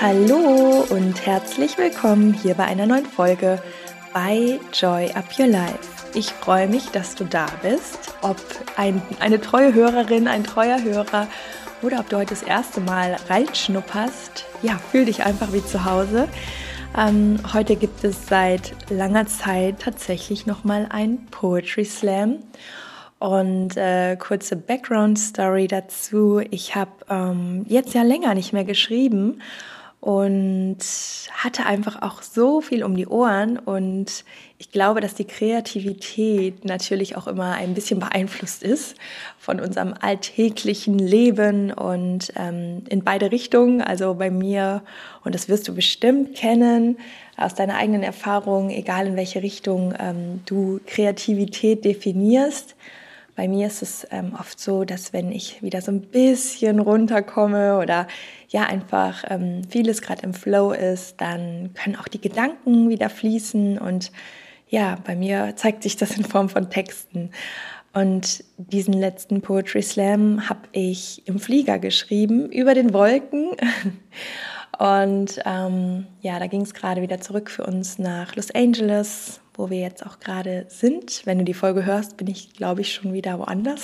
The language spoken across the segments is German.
Hallo und herzlich willkommen hier bei einer neuen Folge bei Joy Up Your Life. Ich freue mich, dass du da bist. Ob ein, eine treue Hörerin, ein treuer Hörer oder ob du heute das erste Mal reinschnupperst, ja, fühl dich einfach wie zu Hause. Ähm, heute gibt es seit langer Zeit tatsächlich nochmal ein Poetry Slam. Und äh, kurze Background Story dazu. Ich habe ähm, jetzt ja länger nicht mehr geschrieben und hatte einfach auch so viel um die Ohren und ich glaube, dass die Kreativität natürlich auch immer ein bisschen beeinflusst ist von unserem alltäglichen Leben und ähm, in beide Richtungen, also bei mir und das wirst du bestimmt kennen aus deiner eigenen Erfahrung, egal in welche Richtung ähm, du Kreativität definierst bei mir ist es ähm, oft so, dass wenn ich wieder so ein bisschen runterkomme oder ja einfach ähm, vieles gerade im Flow ist, dann können auch die Gedanken wieder fließen und ja, bei mir zeigt sich das in Form von Texten. Und diesen letzten Poetry Slam habe ich im Flieger geschrieben, über den Wolken. Und ähm, ja, da ging es gerade wieder zurück für uns nach Los Angeles, wo wir jetzt auch gerade sind. Wenn du die Folge hörst, bin ich, glaube ich, schon wieder woanders.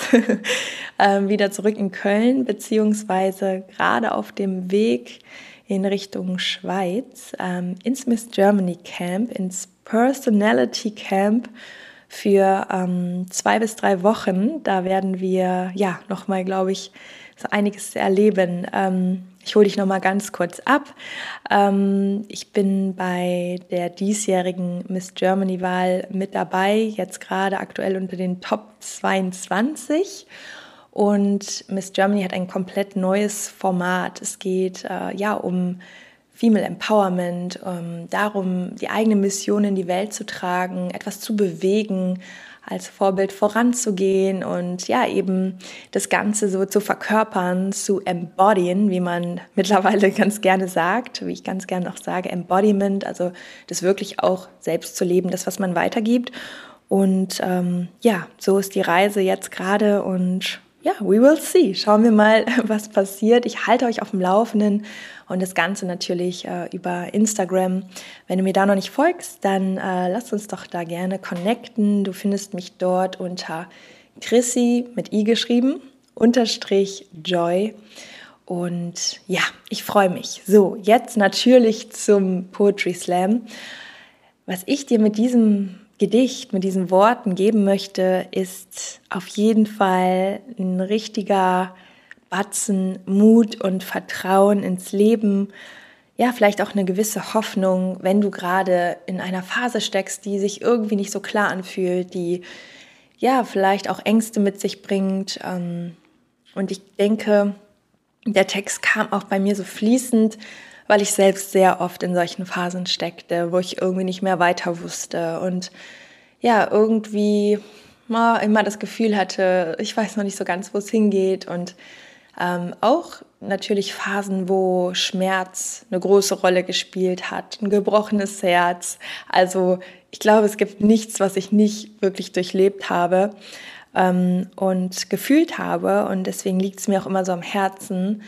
ähm, wieder zurück in Köln, beziehungsweise gerade auf dem Weg in Richtung Schweiz ähm, ins Miss Germany Camp, ins Personality Camp für ähm, zwei bis drei Wochen. Da werden wir ja nochmal, glaube ich, so einiges erleben. Ähm, ich hole dich noch mal ganz kurz ab. Ähm, ich bin bei der diesjährigen Miss Germany-Wahl mit dabei, jetzt gerade aktuell unter den Top 22. Und Miss Germany hat ein komplett neues Format. Es geht äh, ja um Female Empowerment, um darum, die eigene Mission in die Welt zu tragen, etwas zu bewegen, als Vorbild voranzugehen und ja, eben das Ganze so zu verkörpern, zu embodyen, wie man mittlerweile ganz gerne sagt, wie ich ganz gerne auch sage, Embodiment, also das wirklich auch selbst zu leben, das, was man weitergibt. Und ähm, ja, so ist die Reise jetzt gerade und ja, we will see. Schauen wir mal, was passiert. Ich halte euch auf dem Laufenden und das Ganze natürlich äh, über Instagram. Wenn du mir da noch nicht folgst, dann äh, lass uns doch da gerne connecten. Du findest mich dort unter Chrissy mit i geschrieben, unterstrich Joy. Und ja, ich freue mich. So, jetzt natürlich zum Poetry Slam. Was ich dir mit diesem Gedicht, mit diesen Worten geben möchte, ist auf jeden Fall ein richtiger Batzen Mut und Vertrauen ins Leben. Ja, vielleicht auch eine gewisse Hoffnung, wenn du gerade in einer Phase steckst, die sich irgendwie nicht so klar anfühlt, die ja vielleicht auch Ängste mit sich bringt. Ähm, und ich denke, der Text kam auch bei mir so fließend, weil ich selbst sehr oft in solchen Phasen steckte, wo ich irgendwie nicht mehr weiter wusste und ja, irgendwie mal immer das Gefühl hatte, ich weiß noch nicht so ganz, wo es hingeht und ähm, auch natürlich Phasen, wo Schmerz eine große Rolle gespielt hat, ein gebrochenes Herz. Also ich glaube, es gibt nichts, was ich nicht wirklich durchlebt habe ähm, und gefühlt habe. Und deswegen liegt es mir auch immer so am Herzen,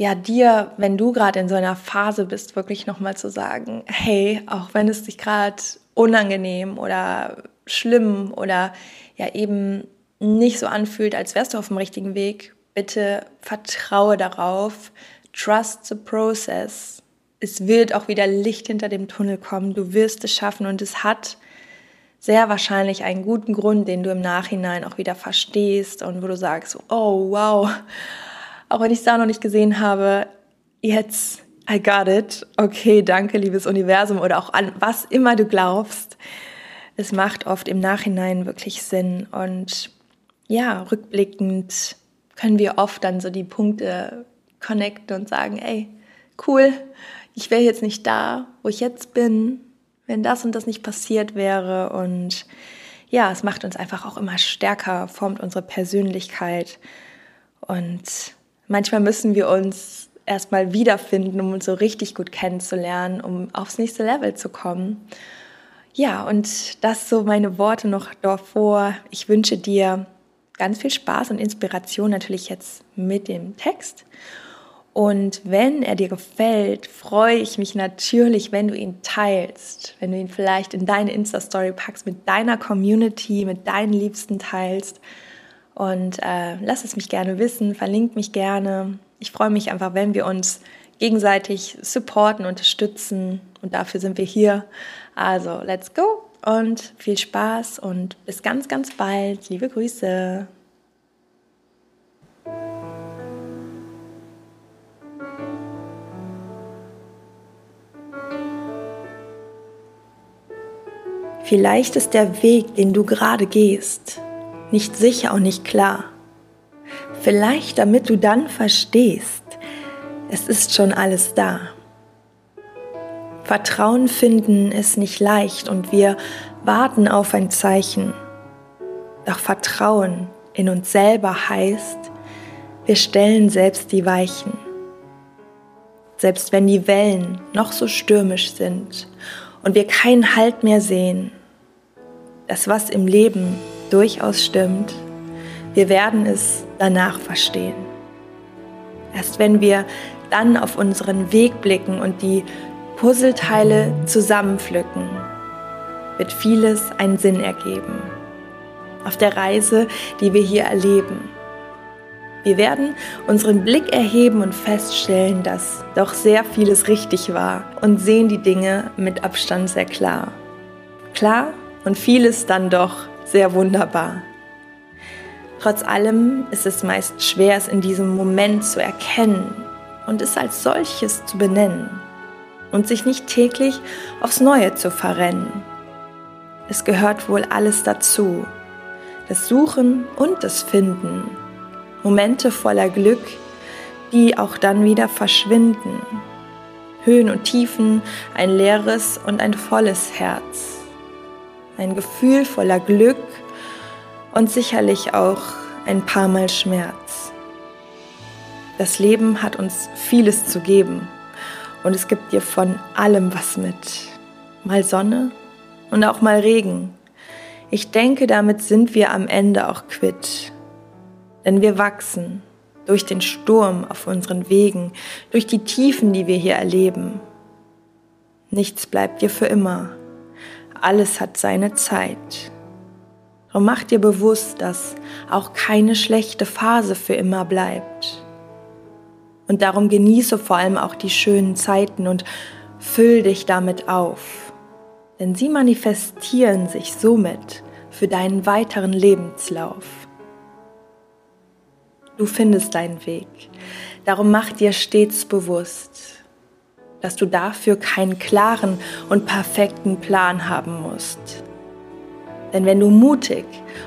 ja, dir, wenn du gerade in so einer Phase bist, wirklich nochmal zu sagen, hey, auch wenn es dich gerade unangenehm oder schlimm oder ja eben nicht so anfühlt, als wärst du auf dem richtigen Weg, bitte vertraue darauf, trust the process. Es wird auch wieder Licht hinter dem Tunnel kommen, du wirst es schaffen und es hat sehr wahrscheinlich einen guten Grund, den du im Nachhinein auch wieder verstehst und wo du sagst, oh wow, auch wenn ich es da noch nicht gesehen habe, jetzt, I got it. Okay, danke, liebes Universum oder auch an was immer du glaubst. Es macht oft im Nachhinein wirklich Sinn und ja, rückblickend können wir oft dann so die Punkte connecten und sagen, ey, cool, ich wäre jetzt nicht da, wo ich jetzt bin, wenn das und das nicht passiert wäre. Und ja, es macht uns einfach auch immer stärker, formt unsere Persönlichkeit. Und manchmal müssen wir uns erstmal wiederfinden, um uns so richtig gut kennenzulernen, um aufs nächste Level zu kommen. Ja, und das so meine Worte noch davor. Ich wünsche dir ganz viel Spaß und Inspiration natürlich jetzt mit dem Text. Und wenn er dir gefällt, freue ich mich natürlich, wenn du ihn teilst, wenn du ihn vielleicht in deine Insta-Story packst, mit deiner Community, mit deinen Liebsten teilst. Und äh, lass es mich gerne wissen, verlink mich gerne. Ich freue mich einfach, wenn wir uns gegenseitig supporten, unterstützen. Und dafür sind wir hier. Also, let's go und viel Spaß und bis ganz, ganz bald. Liebe Grüße. Vielleicht ist der Weg, den du gerade gehst, nicht sicher und nicht klar. Vielleicht damit du dann verstehst, es ist schon alles da. Vertrauen finden ist nicht leicht und wir warten auf ein Zeichen. Doch Vertrauen in uns selber heißt, wir stellen selbst die Weichen. Selbst wenn die Wellen noch so stürmisch sind und wir keinen Halt mehr sehen, das, was im Leben durchaus stimmt, wir werden es danach verstehen. Erst wenn wir dann auf unseren Weg blicken und die Puzzleteile zusammenpflücken, wird vieles einen Sinn ergeben. Auf der Reise, die wir hier erleben. Wir werden unseren Blick erheben und feststellen, dass doch sehr vieles richtig war und sehen die Dinge mit Abstand sehr klar. Klar und vieles dann doch sehr wunderbar. Trotz allem ist es meist schwer, es in diesem Moment zu erkennen und es als solches zu benennen und sich nicht täglich aufs Neue zu verrennen. Es gehört wohl alles dazu, das Suchen und das Finden, Momente voller Glück, die auch dann wieder verschwinden, Höhen und Tiefen, ein leeres und ein volles Herz ein Gefühl voller Glück und sicherlich auch ein paar Mal Schmerz. Das Leben hat uns vieles zu geben und es gibt dir von allem was mit. Mal Sonne und auch mal Regen. Ich denke, damit sind wir am Ende auch quitt. Denn wir wachsen durch den Sturm auf unseren Wegen, durch die Tiefen, die wir hier erleben. Nichts bleibt dir für immer alles hat seine Zeit. Und mach dir bewusst, dass auch keine schlechte Phase für immer bleibt. Und darum genieße vor allem auch die schönen Zeiten und füll dich damit auf. Denn sie manifestieren sich somit für deinen weiteren Lebenslauf. Du findest deinen Weg. Darum mach dir stets bewusst, dass du dafür keinen klaren und perfekten Plan haben musst. Denn wenn du mutig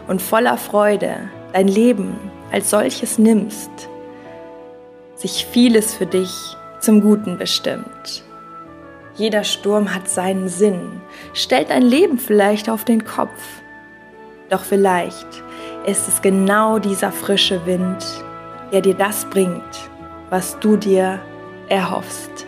und voller Freude dein Leben als solches nimmst, sich vieles für dich zum Guten bestimmt. Jeder Sturm hat seinen Sinn, stellt dein Leben vielleicht auf den Kopf. Doch vielleicht ist es genau dieser frische Wind, der dir das bringt, was du dir erhoffst.